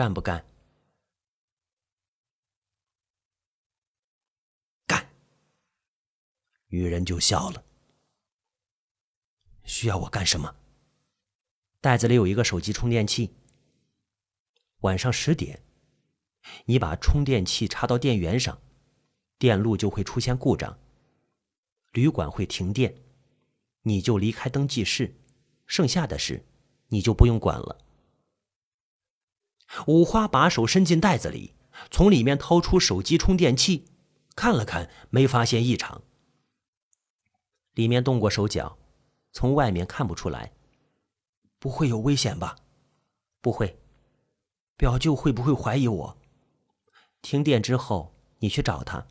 干不干？干。女人就笑了。需要我干什么？袋子里有一个手机充电器。晚上十点，你把充电器插到电源上，电路就会出现故障，旅馆会停电，你就离开登记室，剩下的事你就不用管了。五花把手伸进袋子里，从里面掏出手机充电器，看了看，没发现异常。里面动过手脚，从外面看不出来。不会有危险吧？不会。表舅会不会怀疑我？停电之后，你去找他，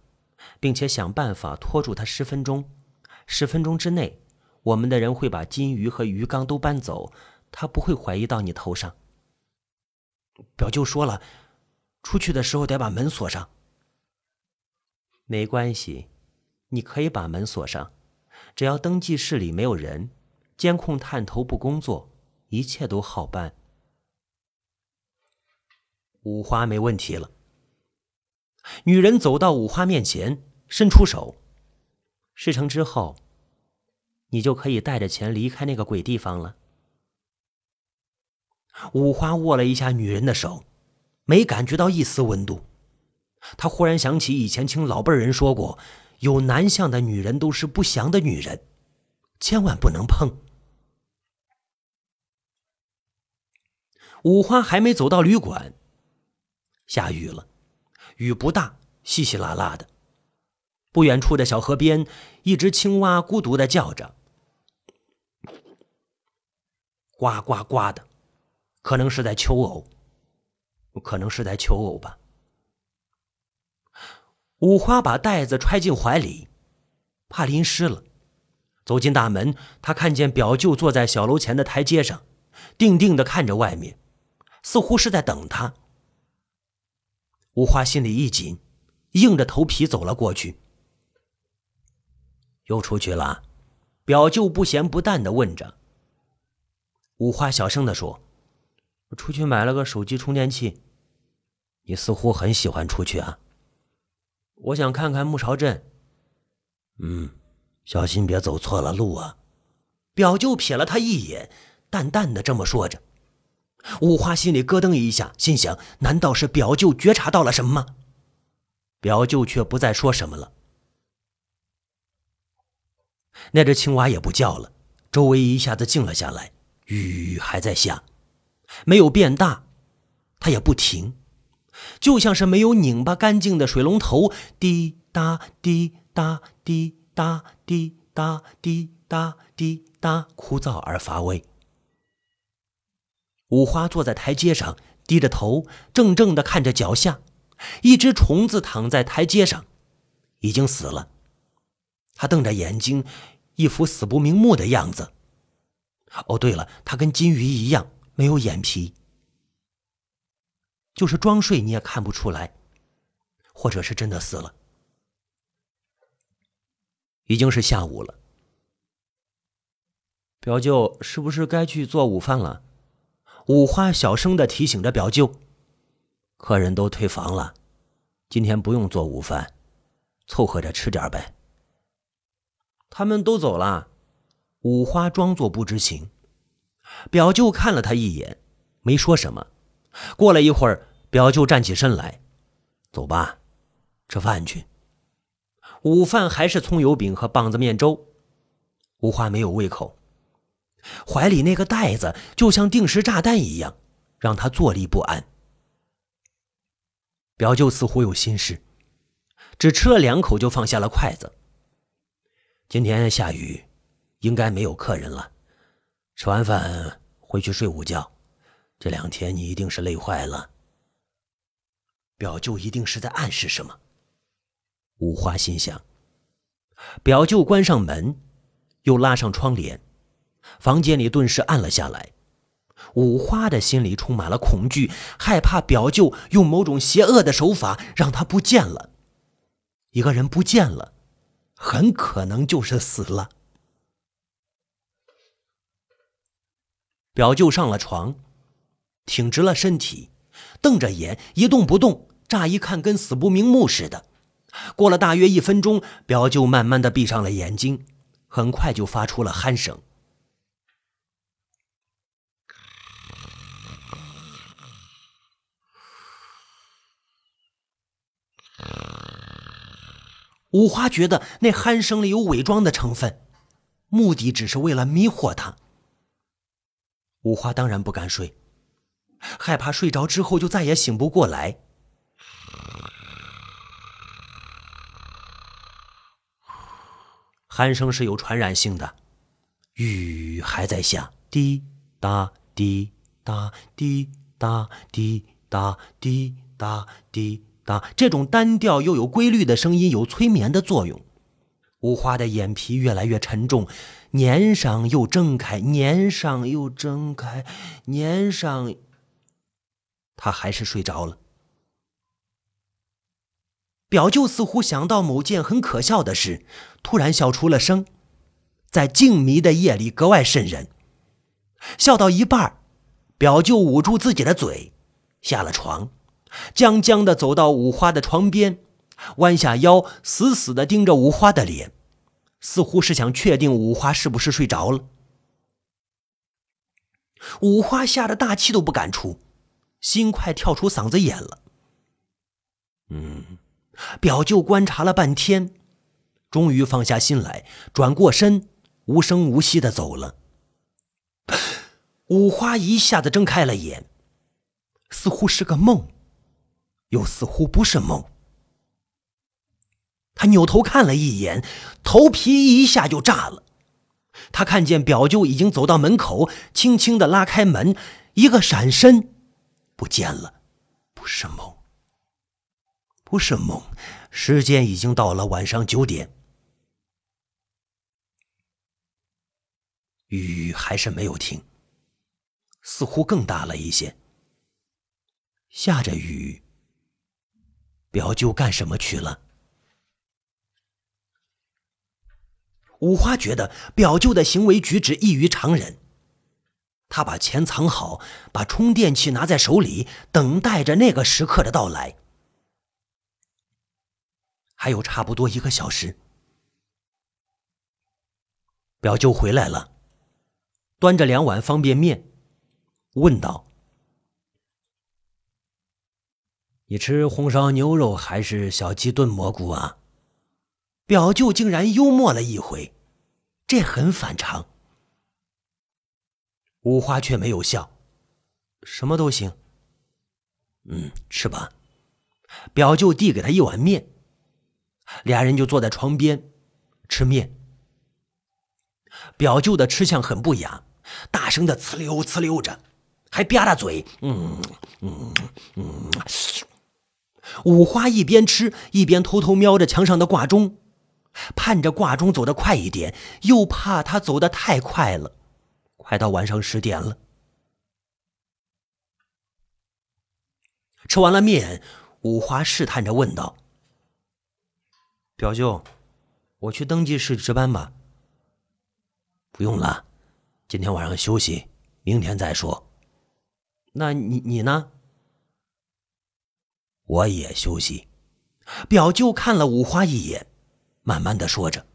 并且想办法拖住他十分钟。十分钟之内，我们的人会把金鱼和鱼缸都搬走，他不会怀疑到你头上。表舅说了，出去的时候得把门锁上。没关系，你可以把门锁上，只要登记室里没有人，监控探头不工作，一切都好办。五花没问题了。女人走到五花面前，伸出手。事成之后，你就可以带着钱离开那个鬼地方了。五花握了一下女人的手，没感觉到一丝温度。他忽然想起以前听老辈人说过，有男相的女人都是不祥的女人，千万不能碰。五花还没走到旅馆。下雨了，雨不大，稀稀拉拉的。不远处的小河边，一只青蛙孤独的叫着，呱呱呱的，可能是在求偶，可能是在求偶吧。五花把袋子揣进怀里，怕淋湿了。走进大门，他看见表舅坐在小楼前的台阶上，定定的看着外面，似乎是在等他。五花心里一紧，硬着头皮走了过去。又出去了？表舅不咸不淡的问着。五花小声的说：“出去买了个手机充电器。”你似乎很喜欢出去啊。我想看看木巢镇。嗯，小心别走错了路啊。表舅瞥了他一眼，淡淡的这么说着。五花心里咯噔一下，心想：难道是表舅觉察到了什么吗？表舅却不再说什么了。那只青蛙也不叫了，周围一下子静了下来。雨还在下，没有变大，它也不停，就像是没有拧巴干净的水龙头，滴答滴答滴答滴答滴答滴答，枯燥而乏味。五花坐在台阶上，低着头，怔怔的看着脚下，一只虫子躺在台阶上，已经死了。他瞪着眼睛，一副死不瞑目的样子。哦，对了，他跟金鱼一样，没有眼皮，就是装睡你也看不出来，或者是真的死了。已经是下午了，表舅是不是该去做午饭了？五花小声的提醒着表舅：“客人都退房了，今天不用做午饭，凑合着吃点呗。”他们都走了。五花装作不知情。表舅看了他一眼，没说什么。过了一会儿，表舅站起身来：“走吧，吃饭去。”午饭还是葱油饼和棒子面粥。五花没有胃口。怀里那个袋子就像定时炸弹一样，让他坐立不安。表舅似乎有心事，只吃了两口就放下了筷子。今天下雨，应该没有客人了。吃完饭回去睡午觉。这两天你一定是累坏了。表舅一定是在暗示什么。五花心想。表舅关上门，又拉上窗帘。房间里顿时暗了下来，五花的心里充满了恐惧，害怕表舅用某种邪恶的手法让他不见了。一个人不见了，很可能就是死了。表舅上了床，挺直了身体，瞪着眼一动不动，乍一看跟死不瞑目似的。过了大约一分钟，表舅慢慢的闭上了眼睛，很快就发出了鼾声。五花觉得那鼾声里有伪装的成分，目的只是为了迷惑他。五花当然不敢睡，害怕睡着之后就再也醒不过来。鼾声是有传染性的，雨还在下，滴答滴答滴答滴答滴答滴答，这种单调又有规律的声音有催眠的作用。五花的眼皮越来越沉重，粘上又睁开，粘上又睁开，粘上，他还是睡着了。表舅似乎想到某件很可笑的事，突然笑出了声，在静谧的夜里格外瘆人。笑到一半，表舅捂住自己的嘴，下了床，僵僵的走到五花的床边，弯下腰，死死的盯着五花的脸，似乎是想确定五花是不是睡着了。五花吓得大气都不敢出，心快跳出嗓子眼了。嗯。表舅观察了半天，终于放下心来，转过身，无声无息的走了。五花一下子睁开了眼，似乎是个梦，又似乎不是梦。他扭头看了一眼，头皮一下就炸了。他看见表舅已经走到门口，轻轻的拉开门，一个闪身，不见了，不是梦。不是梦，时间已经到了晚上九点，雨还是没有停，似乎更大了一些。下着雨，表舅干什么去了？五花觉得表舅的行为举止异于常人，他把钱藏好，把充电器拿在手里，等待着那个时刻的到来。还有差不多一个小时，表舅回来了，端着两碗方便面，问道：“你吃红烧牛肉还是小鸡炖蘑菇啊？”表舅竟然幽默了一回，这很反常。五花却没有笑，什么都行。嗯，吃吧。表舅递给他一碗面。俩人就坐在床边吃面。表舅的吃相很不雅，大声的呲溜呲溜着，还吧嗒嘴。嗯嗯嗯。五花一边吃一边偷偷瞄着墙上的挂钟，盼着挂钟走得快一点，又怕他走得太快了。快到晚上十点了。吃完了面，五花试探着问道。表舅，我去登记室值班吧。不用了，今天晚上休息，明天再说。那你你呢？我也休息。表舅看了五花一眼，慢慢的说着。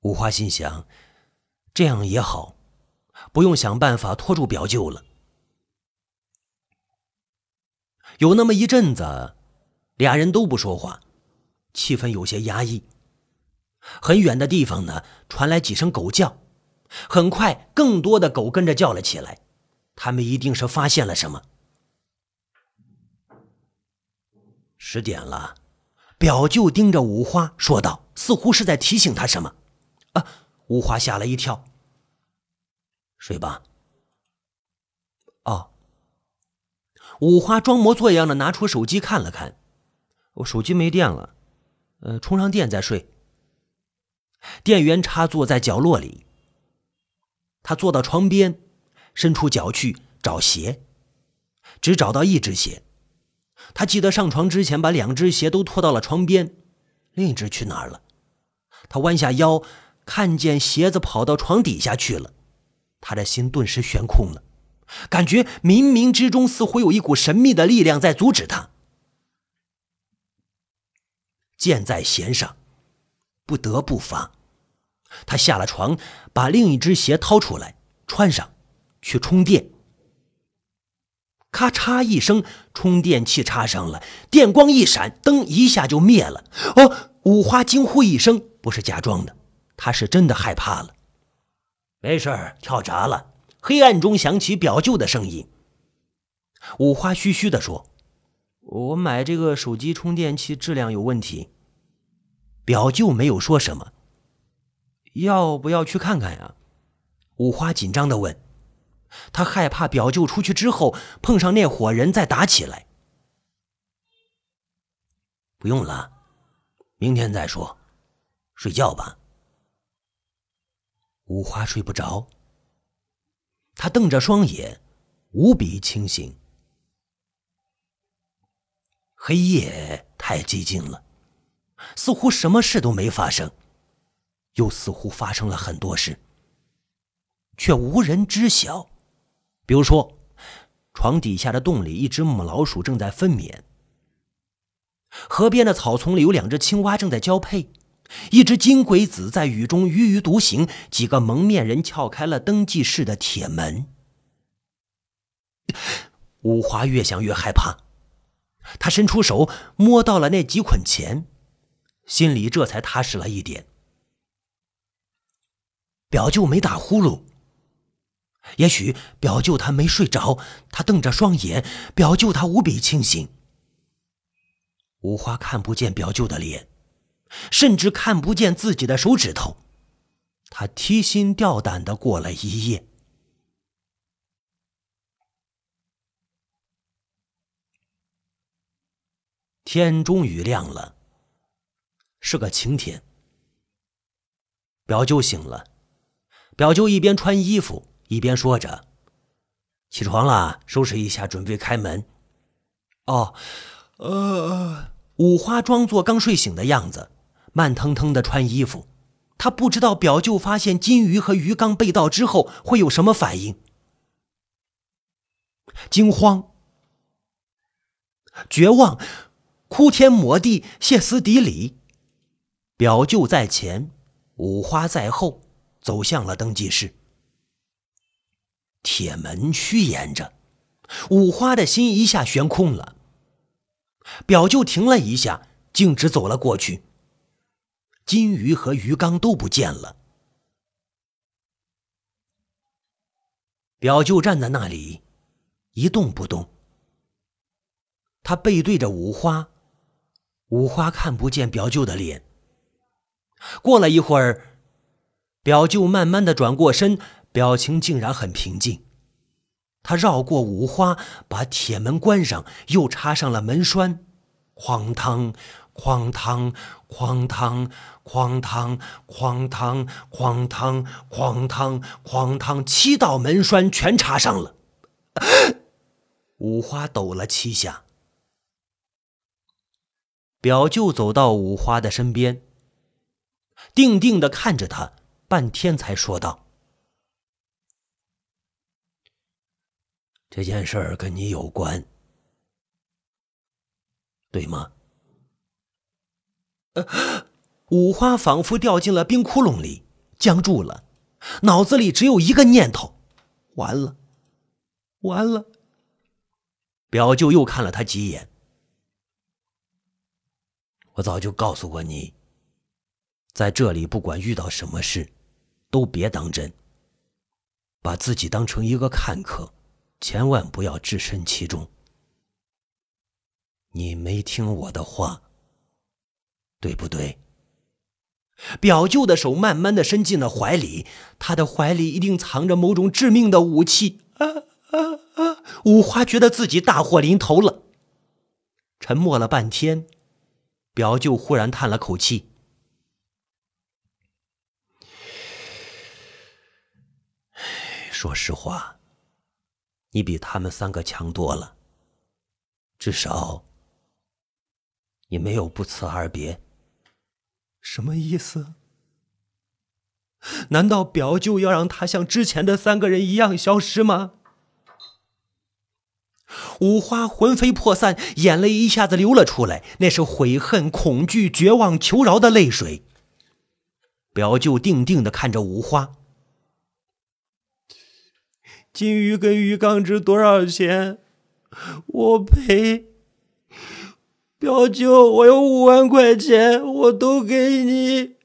五花心想，这样也好，不用想办法拖住表舅了。有那么一阵子，俩人都不说话。气氛有些压抑。很远的地方呢，传来几声狗叫，很快，更多的狗跟着叫了起来。他们一定是发现了什么。十点了，表舅盯着五花说道，似乎是在提醒他什么。啊！五花吓了一跳。睡吧。哦。五花装模作样的拿出手机看了看，我手机没电了。呃，充上电再睡。电源插座在角落里。他坐到床边，伸出脚去找鞋，只找到一只鞋。他记得上床之前把两只鞋都拖到了床边，另一只去哪儿了？他弯下腰，看见鞋子跑到床底下去了，他的心顿时悬空了。感觉冥冥之中似乎有一股神秘的力量在阻止他。箭在弦上，不得不发。他下了床，把另一只鞋掏出来穿上，去充电。咔嚓一声，充电器插上了，电光一闪，灯一下就灭了。哦，五花惊呼一声，不是假装的，他是真的害怕了。没事跳闸了。黑暗中响起表舅的声音。五花嘘嘘的说：“我买这个手机充电器质量有问题。”表舅没有说什么。要不要去看看呀？五花紧张的问。他害怕表舅出去之后碰上那伙人再打起来。不用了，明天再说。睡觉吧。五花睡不着。他瞪着双眼，无比清醒。黑夜太寂静了，似乎什么事都没发生，又似乎发生了很多事，却无人知晓。比如说，床底下的洞里，一只母老鼠正在分娩；河边的草丛里有两只青蛙正在交配；一只金龟子在雨中踽踽独行；几个蒙面人撬开了登记室的铁门。五花越想越害怕，他伸出手摸到了那几捆钱，心里这才踏实了一点。表舅没打呼噜。也许表舅他没睡着，他瞪着双眼。表舅他无比清醒。无花看不见表舅的脸，甚至看不见自己的手指头。他提心吊胆的过了一夜。天终于亮了，是个晴天。表舅醒了，表舅一边穿衣服。一边说着：“起床了，收拾一下，准备开门。”哦，呃，五花装作刚睡醒的样子，慢腾腾的穿衣服。他不知道表舅发现金鱼和鱼缸被盗之后会有什么反应：惊慌、绝望、哭天抹地、歇斯底里。表舅在前，五花在后，走向了登记室。铁门虚掩着，五花的心一下悬空了。表舅停了一下，径直走了过去。金鱼和鱼缸都不见了。表舅站在那里，一动不动。他背对着五花，五花看不见表舅的脸。过了一会儿，表舅慢慢的转过身。表情竟然很平静，他绕过五花，把铁门关上，又插上了门栓，哐当，哐当，哐当，哐当，哐当，哐当，哐当，哐当，七道门栓全插上了。五花抖了七下。表舅走到五花的身边，定定的看着他，半天才说道。这件事儿跟你有关，对吗？五花仿佛掉进了冰窟窿里，僵住了，脑子里只有一个念头：完了，完了。表舅又看了他几眼。我早就告诉过你，在这里不管遇到什么事，都别当真，把自己当成一个看客。千万不要置身其中。你没听我的话，对不对？表舅的手慢慢的伸进了怀里，他的怀里一定藏着某种致命的武器。啊啊啊！五花觉得自己大祸临头了。沉默了半天，表舅忽然叹了口气：“说实话。”你比他们三个强多了，至少你没有不辞而别。什么意思？难道表舅要让他像之前的三个人一样消失吗？五花魂飞魄散，眼泪一下子流了出来，那是悔恨、恐惧、绝望、求饶的泪水。表舅定定的看着五花，金鱼跟鱼缸值多少钱？我赔。表舅，我有五万块钱，我都给你。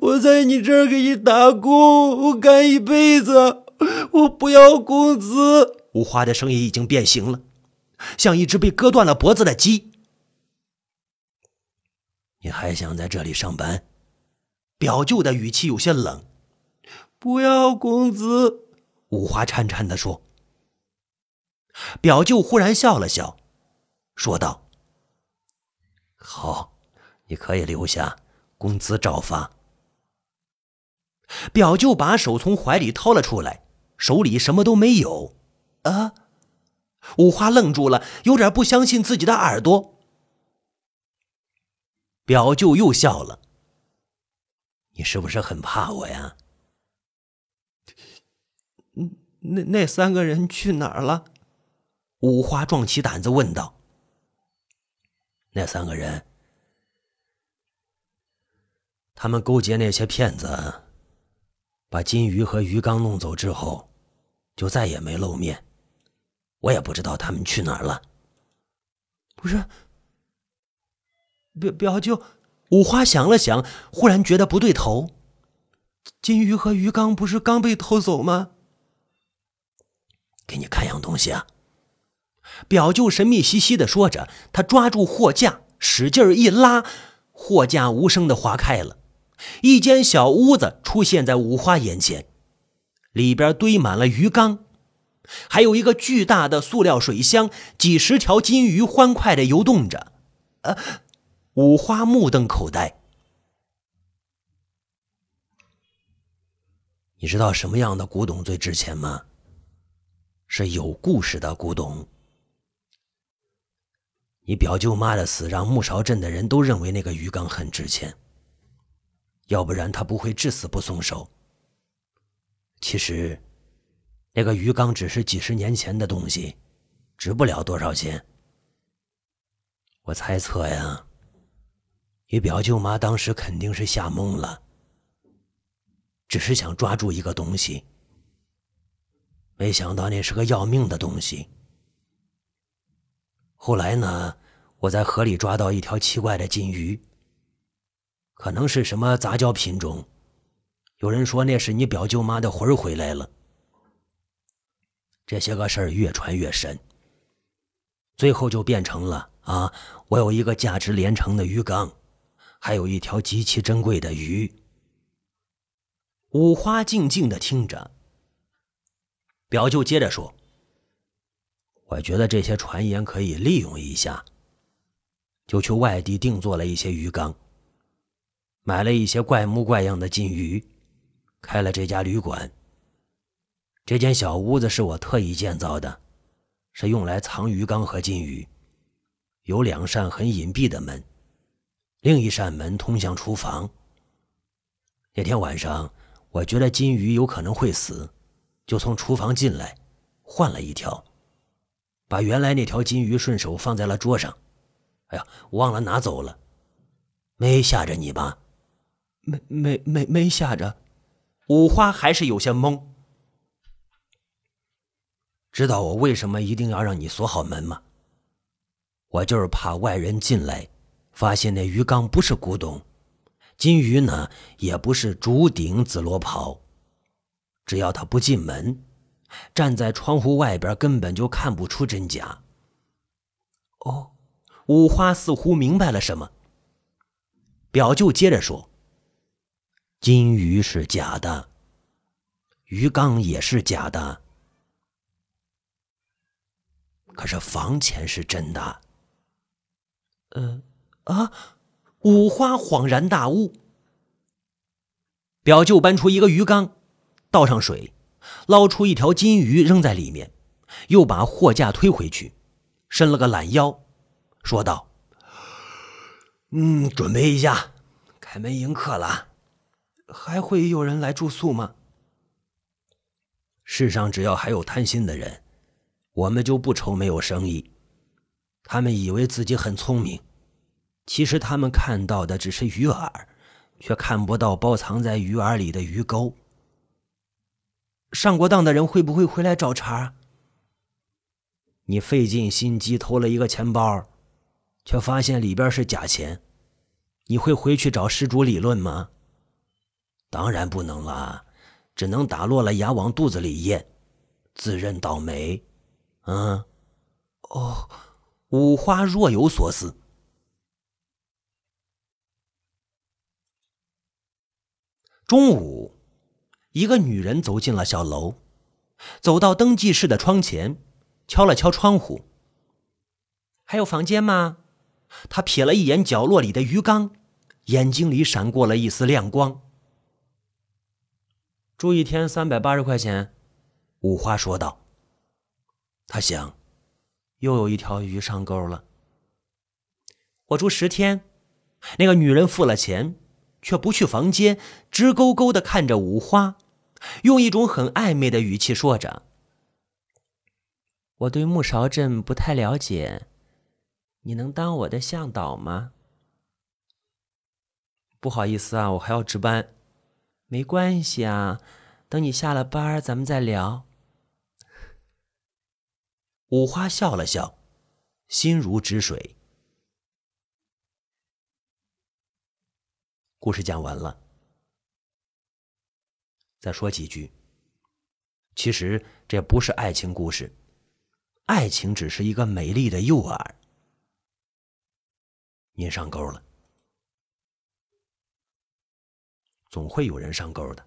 我在你这儿给你打工，我干一辈子，我不要工资。五花的声音已经变形了，像一只被割断了脖子的鸡。你还想在这里上班？表舅的语气有些冷。不要工资，五花颤颤地说。表舅忽然笑了笑，说道：“好，你可以留下，工资照发。”表舅把手从怀里掏了出来，手里什么都没有。啊！五花愣住了，有点不相信自己的耳朵。表舅又笑了。你是不是很怕我呀？那那三个人去哪儿了？五花壮起胆子问道。那三个人，他们勾结那些骗子，把金鱼和鱼缸弄走之后，就再也没露面。我也不知道他们去哪儿了。不是，表表舅。五花想了想，忽然觉得不对头。金鱼和鱼缸不是刚被偷走吗？给你看样东西啊！表舅神秘兮兮的说着，他抓住货架，使劲一拉，货架无声的划开了，一间小屋子出现在五花眼前，里边堆满了鱼缸，还有一个巨大的塑料水箱，几十条金鱼欢快的游动着。呃。五花目瞪口呆。你知道什么样的古董最值钱吗？是有故事的古董。你表舅妈的死让木勺镇的人都认为那个鱼缸很值钱，要不然他不会至死不松手。其实，那个鱼缸只是几十年前的东西，值不了多少钱。我猜测呀。你表舅妈当时肯定是吓懵了，只是想抓住一个东西，没想到那是个要命的东西。后来呢，我在河里抓到一条奇怪的金鱼，可能是什么杂交品种，有人说那是你表舅妈的魂回来了。这些个事儿越传越深，最后就变成了啊，我有一个价值连城的鱼缸。还有一条极其珍贵的鱼。五花静静的听着，表舅接着说：“我觉得这些传言可以利用一下，就去外地定做了一些鱼缸，买了一些怪模怪样的金鱼，开了这家旅馆。这间小屋子是我特意建造的，是用来藏鱼缸和金鱼，有两扇很隐蔽的门。”另一扇门通向厨房。那天晚上，我觉得金鱼有可能会死，就从厨房进来，换了一条，把原来那条金鱼顺手放在了桌上。哎呀，忘了拿走了，没吓着你吧？没没没没吓着。五花还是有些懵。知道我为什么一定要让你锁好门吗？我就是怕外人进来。发现那鱼缸不是古董，金鱼呢也不是竹顶紫罗袍，只要他不进门，站在窗户外边根本就看不出真假。哦，五花似乎明白了什么。表舅接着说：“金鱼是假的，鱼缸也是假的，可是房钱是真的。”嗯。啊！五花恍然大悟。表舅搬出一个鱼缸，倒上水，捞出一条金鱼扔在里面，又把货架推回去，伸了个懒腰，说道：“嗯，准备一下，开门迎客了。还会有人来住宿吗？”世上只要还有贪心的人，我们就不愁没有生意。他们以为自己很聪明，其实他们看到的只是鱼饵，却看不到包藏在鱼饵里的鱼钩。上过当的人会不会回来找茬？你费尽心机偷了一个钱包，却发现里边是假钱，你会回去找失主理论吗？当然不能了，只能打落了牙往肚子里咽，自认倒霉。嗯，哦，五花若有所思。中午。一个女人走进了小楼，走到登记室的窗前，敲了敲窗户。还有房间吗？她瞥了一眼角落里的鱼缸，眼睛里闪过了一丝亮光。住一天三百八十块钱，五花说道。他想，又有一条鱼上钩了。我住十天。那个女人付了钱，却不去房间，直勾勾的看着五花。用一种很暧昧的语气说着：“我对木勺镇不太了解，你能当我的向导吗？”不好意思啊，我还要值班。没关系啊，等你下了班，咱们再聊。五花笑了笑，心如止水。故事讲完了。再说几句。其实这不是爱情故事，爱情只是一个美丽的诱饵。您上钩了，总会有人上钩的。